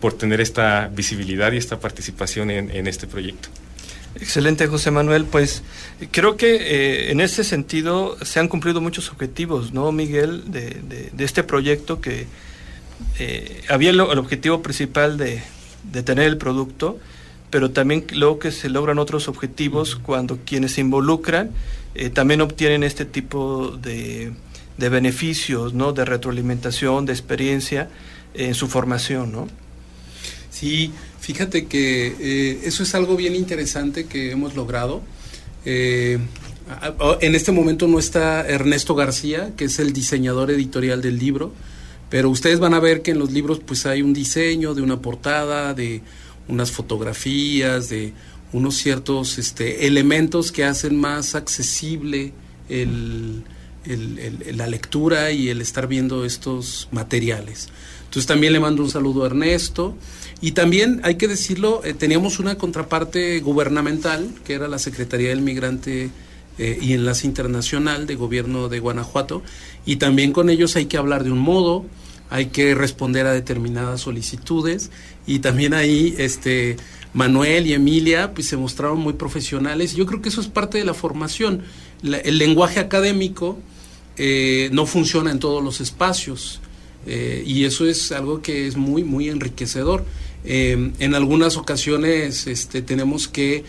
por tener esta visibilidad y esta participación en, este proyecto. Excelente, José Manuel. Pues creo que eh, en ese sentido se han cumplido muchos objetivos, ¿no, Miguel, de, este proyecto que eh, había el, objetivo principal de, de tener el producto, pero también luego que se logran otros objetivos cuando quienes se involucran eh, también obtienen este tipo de, de, beneficios, ¿no? De retroalimentación, de experiencia en su formación, ¿no? Sí, fíjate que eh, eso es algo bien interesante que hemos logrado. Eh, en este momento no está Ernesto García, que es el diseñador editorial del libro, pero ustedes van a ver que en los libros pues hay un diseño de una portada, de unas fotografías, de unos ciertos este, elementos que hacen más accesible la lectura y el estar viendo estos materiales. Entonces también le mando un saludo a Ernesto. Y también, hay que decirlo, eh, teníamos una contraparte gubernamental, que era la Secretaría del Migrante eh, y Enlace Internacional de Gobierno de Guanajuato, y también con ellos hay que hablar de un modo, hay que responder a determinadas solicitudes, y también ahí este, Manuel y Emilia pues, se mostraron muy profesionales. Yo creo que eso es parte de la formación. el lenguaje académico eh, no funciona en todos los espacios. y eso es algo que es muy, muy enriquecedor. Eh, en algunas ocasiones este, tenemos que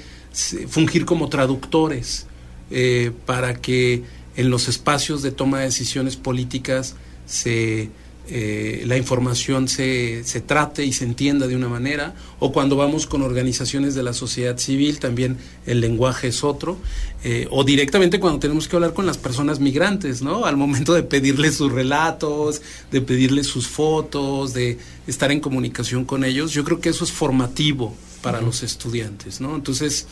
fungir como traductores eh, para que en los espacios de toma de decisiones políticas se eh, la información se, se, trate y se entienda de una manera, o cuando vamos con organizaciones de la sociedad civil, también el lenguaje es otro, eh, o directamente cuando tenemos que hablar con las personas migrantes, ¿no? Al momento de pedirles sus relatos, de pedirles sus fotos, de estar en comunicación con ellos, yo creo que eso es formativo para los estudiantes, ¿no? Entonces,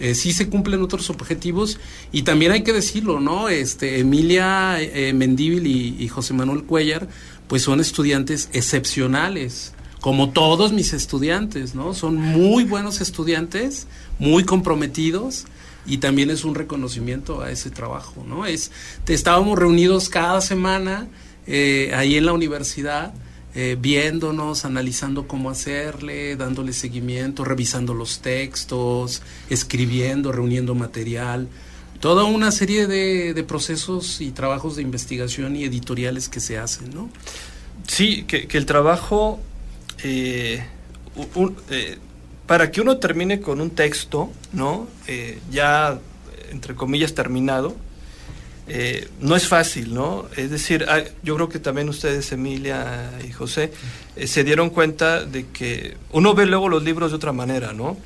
eh, sí se cumplen otros objetivos y también hay que decirlo, ¿no? Este, Emilia eh, Mendíbil y, y, José Manuel Cuellar pues son estudiantes excepcionales, como todos mis estudiantes, ¿no? Son muy buenos estudiantes, muy comprometidos y también es un reconocimiento a ese trabajo, ¿no? Es, estábamos reunidos cada semana eh, ahí en la universidad, eh, viéndonos, analizando cómo hacerle, dándole seguimiento, revisando los textos, escribiendo, reuniendo material toda una serie de, procesos y trabajos de investigación y editoriales que se hacen, ¿no? Sí, que, el trabajo, eh, eh, para que uno termine con un texto, ¿no? Eh, ya, entre comillas, terminado, no es fácil, ¿no? Es decir, yo creo que también ustedes, Emilia y José, se dieron cuenta de que uno ve luego los libros de otra manera, ¿no?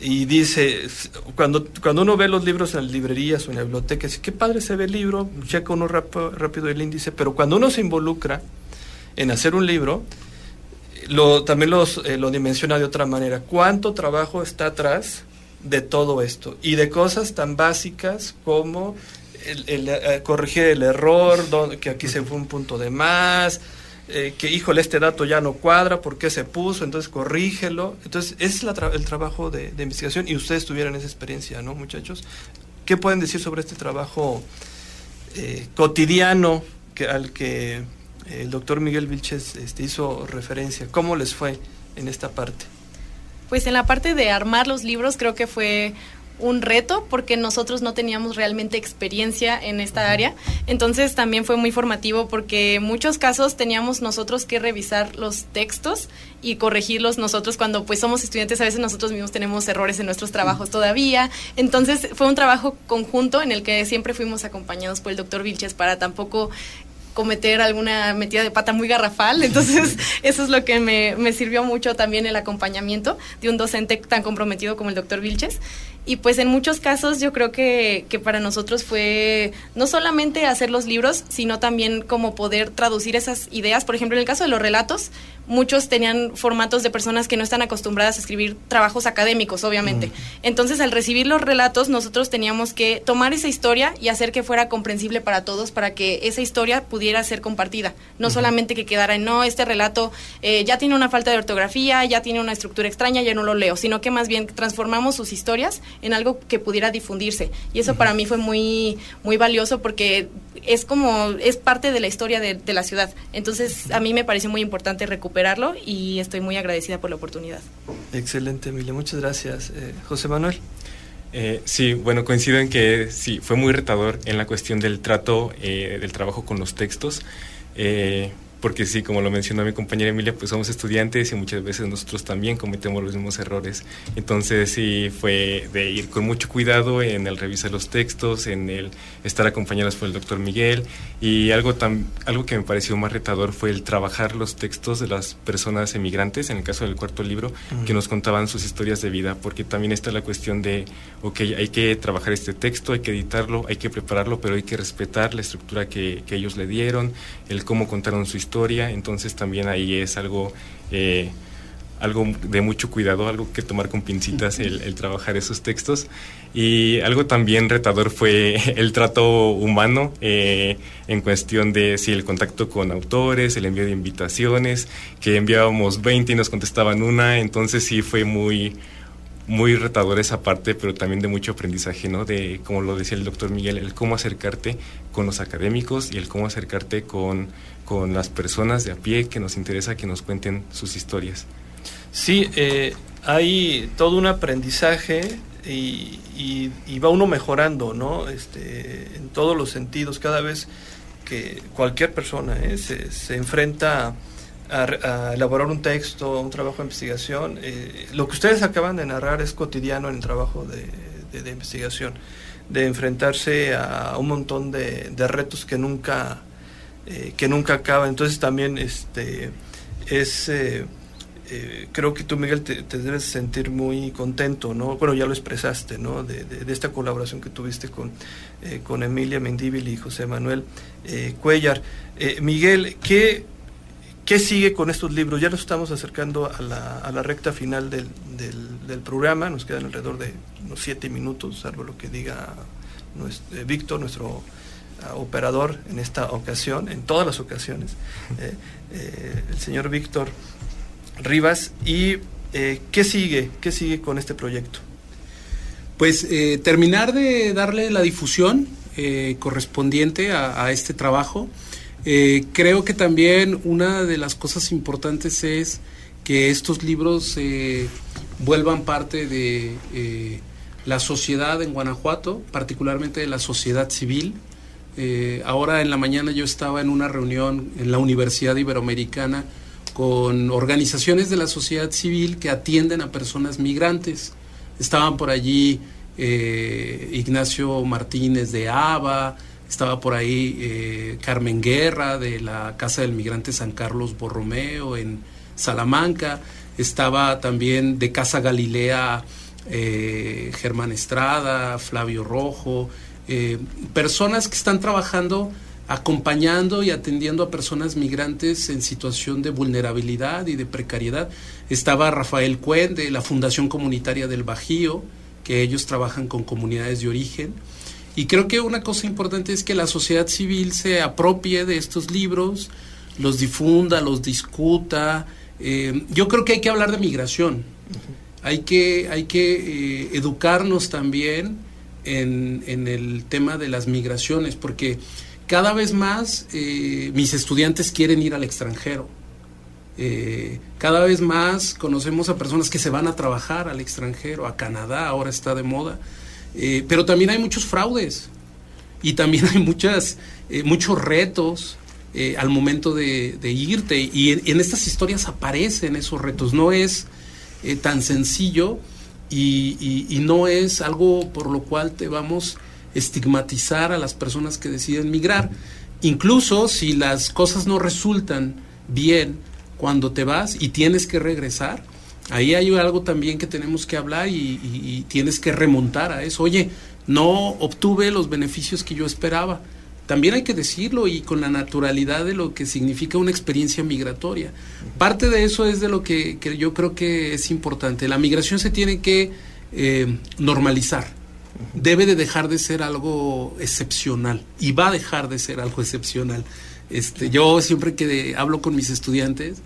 Y dice, cuando, cuando uno ve los libros en las librerías o en la biblioteca, dice, qué padre se ve el libro, checa uno rápido el índice, pero cuando uno se involucra en hacer un libro, lo, también los, eh, lo dimensiona de otra manera. ¿Cuánto trabajo está atrás de todo esto? Y de cosas tan básicas como el, eh, corregir el error, que aquí se fue un punto de más, eh, que, híjole, este dato ya no cuadra, ¿por qué se puso? Entonces corrígelo. Entonces, ese es el trabajo de, investigación y ustedes tuvieron esa experiencia, ¿no, muchachos? ¿Qué pueden decir sobre este trabajo eh, cotidiano que, al que el doctor Miguel Vilches este, hizo referencia? ¿Cómo les fue en esta parte? Pues en la parte de armar los libros creo que fue un reto porque nosotros no teníamos realmente experiencia en esta área. Entonces también fue muy formativo porque en muchos casos teníamos nosotros que revisar los textos y corregirlos nosotros cuando pues somos estudiantes a veces nosotros mismos tenemos errores en nuestros trabajos todavía. Entonces fue un trabajo conjunto en el que siempre fuimos acompañados por el doctor Vilches para tampoco cometer alguna metida de pata muy garrafal. Entonces, eso es lo que me, me, sirvió mucho también el acompañamiento de un docente tan comprometido como el doctor Vilches. Y pues en muchos casos yo creo que, que, para nosotros fue no solamente hacer los libros, sino también como poder traducir esas ideas. Por ejemplo, en el caso de los relatos, muchos tenían formatos de personas que no están acostumbradas a escribir trabajos académicos, obviamente. Mm. Entonces, al recibir los relatos, nosotros teníamos que tomar esa historia y hacer que fuera comprensible para todos, para que esa historia pudiera ser compartida. No solamente que quedara en, no, este relato eh, ya tiene una falta de ortografía, ya tiene una estructura extraña, ya no lo leo, sino que más bien transformamos sus historias en algo que pudiera difundirse. Y eso para mí fue muy, muy valioso porque es como, es parte de la historia de, la ciudad. Entonces, a mí me pareció muy importante recuperarlo y estoy muy agradecida por la oportunidad. Excelente, Emilia. Muchas gracias. Eh, José Manuel. Eh, sí, bueno, coincido en que sí, fue muy retador en la cuestión del trato, eh, del trabajo con los textos porque sí, como lo mencionó mi compañera Emilia, pues somos estudiantes y muchas veces nosotros también cometemos los mismos errores. Entonces sí fue de ir con mucho cuidado en el revisar los textos, en el estar acompañados por el doctor Miguel y algo, tan, algo que me pareció más retador fue el trabajar los textos de las personas emigrantes, en el caso del cuarto libro, que nos contaban sus historias de vida, porque también está la cuestión de, ok, hay que trabajar este texto, hay que editarlo, hay que prepararlo, pero hay que respetar la estructura que, que ellos le dieron, el cómo contaron su historia, entonces también ahí es algo... Eh, algo de mucho cuidado, algo que tomar con pincitas el, trabajar esos textos. Y algo también retador fue el trato humano eh, en cuestión de si el contacto con autores, el envío de invitaciones, que enviábamos 20 y nos contestaban una, entonces sí fue muy muy retador esa parte, pero también de mucho aprendizaje, ¿no? De, como lo decía el doctor Miguel, el cómo acercarte con los académicos y el cómo acercarte con, con las personas de a pie que nos interesa que nos cuenten sus historias. Sí, eh, hay todo un aprendizaje y, va uno mejorando, ¿no? Este, en todos los sentidos, cada vez que cualquier persona ¿eh? se, enfrenta a, elaborar un texto, un trabajo de investigación, eh, lo que ustedes acaban de narrar es cotidiano en el trabajo de, investigación, de enfrentarse a un montón de, retos que nunca, que nunca acaban. Entonces también este, es eh, creo que tú, Miguel, te, debes sentir muy contento, ¿no? Bueno, ya lo expresaste, ¿no? De, esta colaboración que tuviste con, eh, con Emilia Mendíbil y José Manuel eh, Cuellar. Miguel, ¿qué, ¿qué sigue con estos libros? Ya nos estamos acercando a la, a la recta final del, del, programa, nos quedan alrededor de unos siete minutos, salvo lo que diga nuestro, Víctor, nuestro ah, operador en esta ocasión, en todas las ocasiones. el señor Víctor Rivas. ¿Y eh, qué sigue? ¿Qué sigue con este proyecto? Pues eh, terminar de darle la difusión eh, correspondiente a, este trabajo. Creo que también una de las cosas importantes es que estos libros vuelvan parte de la sociedad en Guanajuato, particularmente de la sociedad civil. ahora en la mañana yo estaba en una reunión en la Universidad Iberoamericana con organizaciones de la sociedad civil que atienden a personas migrantes. Estaban por allí eh, Ignacio Martínez de ABA, estaba por ahí eh, Carmen Guerra de la Casa del Migrante San Carlos Borromeo en Salamanca, estaba también de Casa Galilea eh, Germán Estrada, Flavio Rojo, personas que están trabajando acompañando y atendiendo a personas migrantes en situación de vulnerabilidad y de precariedad. Estaba Rafael Cuen de la Fundación Comunitaria del Bajío, que ellos trabajan con comunidades de origen. Y creo que una cosa importante es que la sociedad civil se apropie de estos libros, los difunda, los discuta. Eh, yo creo que hay que hablar de migración. Hay que, hay que eh, educarnos también en, en el tema de las migraciones, porque cada vez más eh, mis estudiantes quieren ir al extranjero. Eh, cada vez más conocemos a personas que se van a trabajar al extranjero, a Canadá, ahora está de moda. Eh, pero también hay muchos fraudes y también hay muchas, muchos retos al momento de, irte. Y en, estas historias aparecen esos retos. No es tan sencillo y, y, no es algo por lo cual te vamos estigmatizar a las personas que deciden migrar. Incluso si las cosas no resultan bien cuando te vas y tienes que regresar, ahí hay algo también que tenemos que hablar y, tienes que remontar a eso. Oye, no obtuve los beneficios que yo esperaba. También hay que decirlo y con la naturalidad de lo que significa una experiencia migratoria. Parte de eso es de lo que, yo creo que es importante. La migración se tiene que eh, normalizar debe de dejar de ser algo excepcional y va a dejar de ser algo excepcional. Este, yo siempre que hablo con mis estudiantes,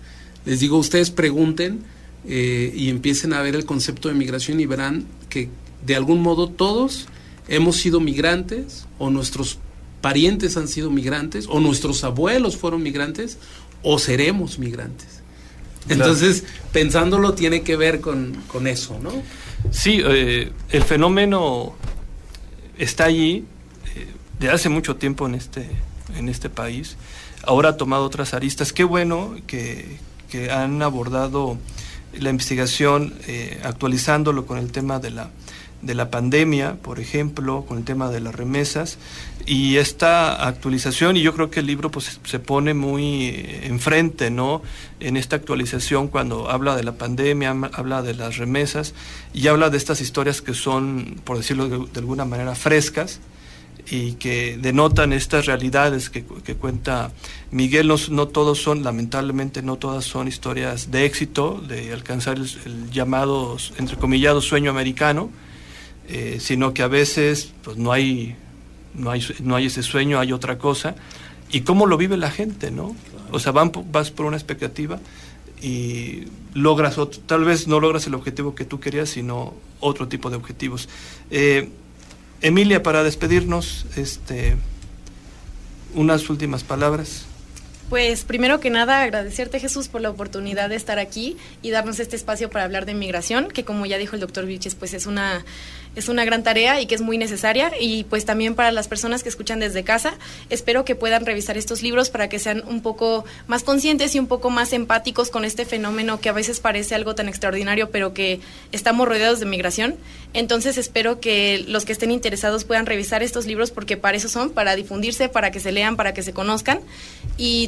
les digo, ustedes pregunten eh, y empiecen a ver el concepto de migración y verán que de algún modo todos hemos sido migrantes o nuestros parientes han sido migrantes o nuestros abuelos fueron migrantes o seremos migrantes. Entonces, pensándolo tiene que ver con, con eso, ¿no? Sí, eh, el fenómeno está allí eh, de hace mucho tiempo en este, en este país. Ahora ha tomado otras aristas. Qué bueno que, que han abordado la investigación eh, actualizándolo con el tema de la, de la pandemia, por ejemplo, con el tema de las remesas. Y esta actualización, y yo creo que el libro pues, se pone muy enfrente, ¿no? En esta actualización cuando habla de la pandemia, habla de las remesas y habla de estas historias que son, por decirlo de alguna manera, frescas, y que denotan estas realidades que, cuenta Miguel. No, no, todos son, lamentablemente, no todas son historias de éxito, de alcanzar el, llamado, entrecomillado, sueño americano, eh, sino que a veces pues, no, hay, no, hay, no hay ese sueño, hay otra cosa. ¿Y cómo lo vive la gente, no? O sea, van, vas por una expectativa y logras, otro, tal vez no logras el objetivo que tú querías, sino otro tipo de objetivos. Eh, Emilia, para despedirnos, este, unas últimas palabras. Pues primero que nada agradecerte Jesús por la oportunidad de estar aquí y darnos este espacio para hablar de migración, que como ya dijo el doctor Vilches, pues es una es una gran tarea y que es muy necesaria. Y pues también para las personas que escuchan desde casa, espero que puedan revisar estos libros para que sean un poco más conscientes y un poco más empáticos con este fenómeno que a veces parece algo tan extraordinario, pero que estamos rodeados de migración. Entonces espero que los que estén interesados puedan revisar estos libros porque para eso son, para difundirse, para que se lean, para que se conozcan. Y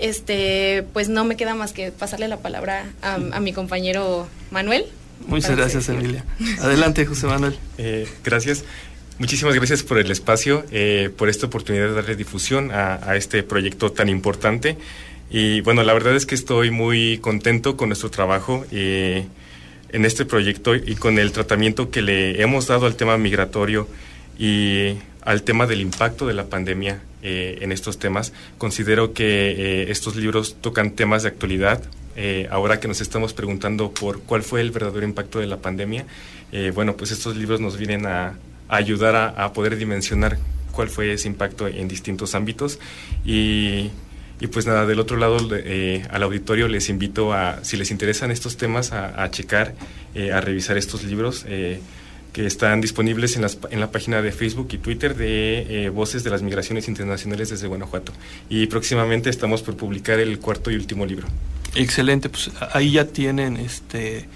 este, pues no me queda más que pasarle la palabra a, a mi compañero Manuel Muchas gracias, Emilia. Adelante, José Manuel. Eh, gracias. Muchísimas gracias por el espacio, eh, por esta oportunidad de darle difusión a, este proyecto tan importante. Y bueno, la verdad es que estoy muy contento con nuestro trabajo eh, en este proyecto y con el tratamiento que le hemos dado al tema migratorio y al tema del impacto de la pandemia en estos temas. Considero que estos libros tocan temas de actualidad, eh, ahora que nos estamos preguntando por cuál fue el verdadero impacto de la pandemia, eh, bueno, pues estos libros nos vienen a, ayudar a, poder dimensionar cuál fue ese impacto en distintos ámbitos y, pues nada, del otro lado eh, al auditorio les invito a, si les interesan estos temas, a, checar, a revisar estos libros que están disponibles en, las, en, la página de Facebook y Twitter de Voces de las Migraciones Internacionales desde Guanajuato. Y próximamente estamos por publicar el cuarto y último libro. Excelente, pues ahí ya tienen este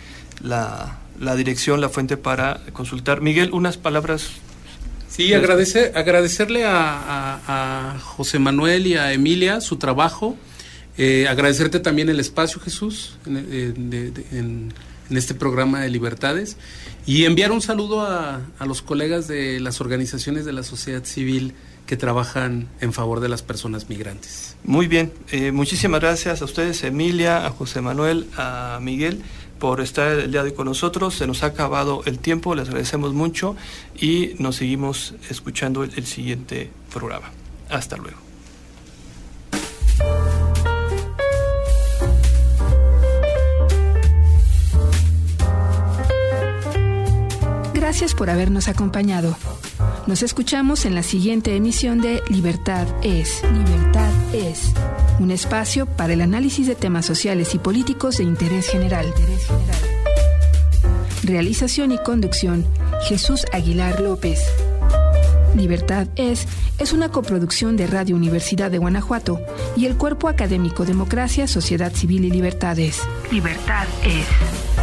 la, la dirección, la fuente para consultar. Miguel, unas palabras. Sí, agradecer, agradecerle a, a, José Manuel y a Emilia su trabajo. Eh, agradecerte también el espacio, Jesús, en, en, este programa de Libertades. Y enviar un saludo a, a los colegas de las organizaciones de la sociedad civil que trabajan en favor de las personas migrantes. Muy bien, eh, muchísimas gracias a ustedes, Emilia, a José Manuel, a Miguel, por estar el día de hoy con nosotros. Se nos ha acabado el tiempo, les agradecemos mucho y nos seguimos escuchando el siguiente programa. Hasta luego. Gracias por habernos acompañado. Nos escuchamos en la siguiente emisión de Libertad es. Libertad es. Un espacio para el análisis de temas sociales y políticos de interés general. Realización y conducción, Jesús Aguilar López. Libertad es es una coproducción de Radio Universidad de Guanajuato y el Cuerpo Académico Democracia, Sociedad Civil y Libertades. Libertad es.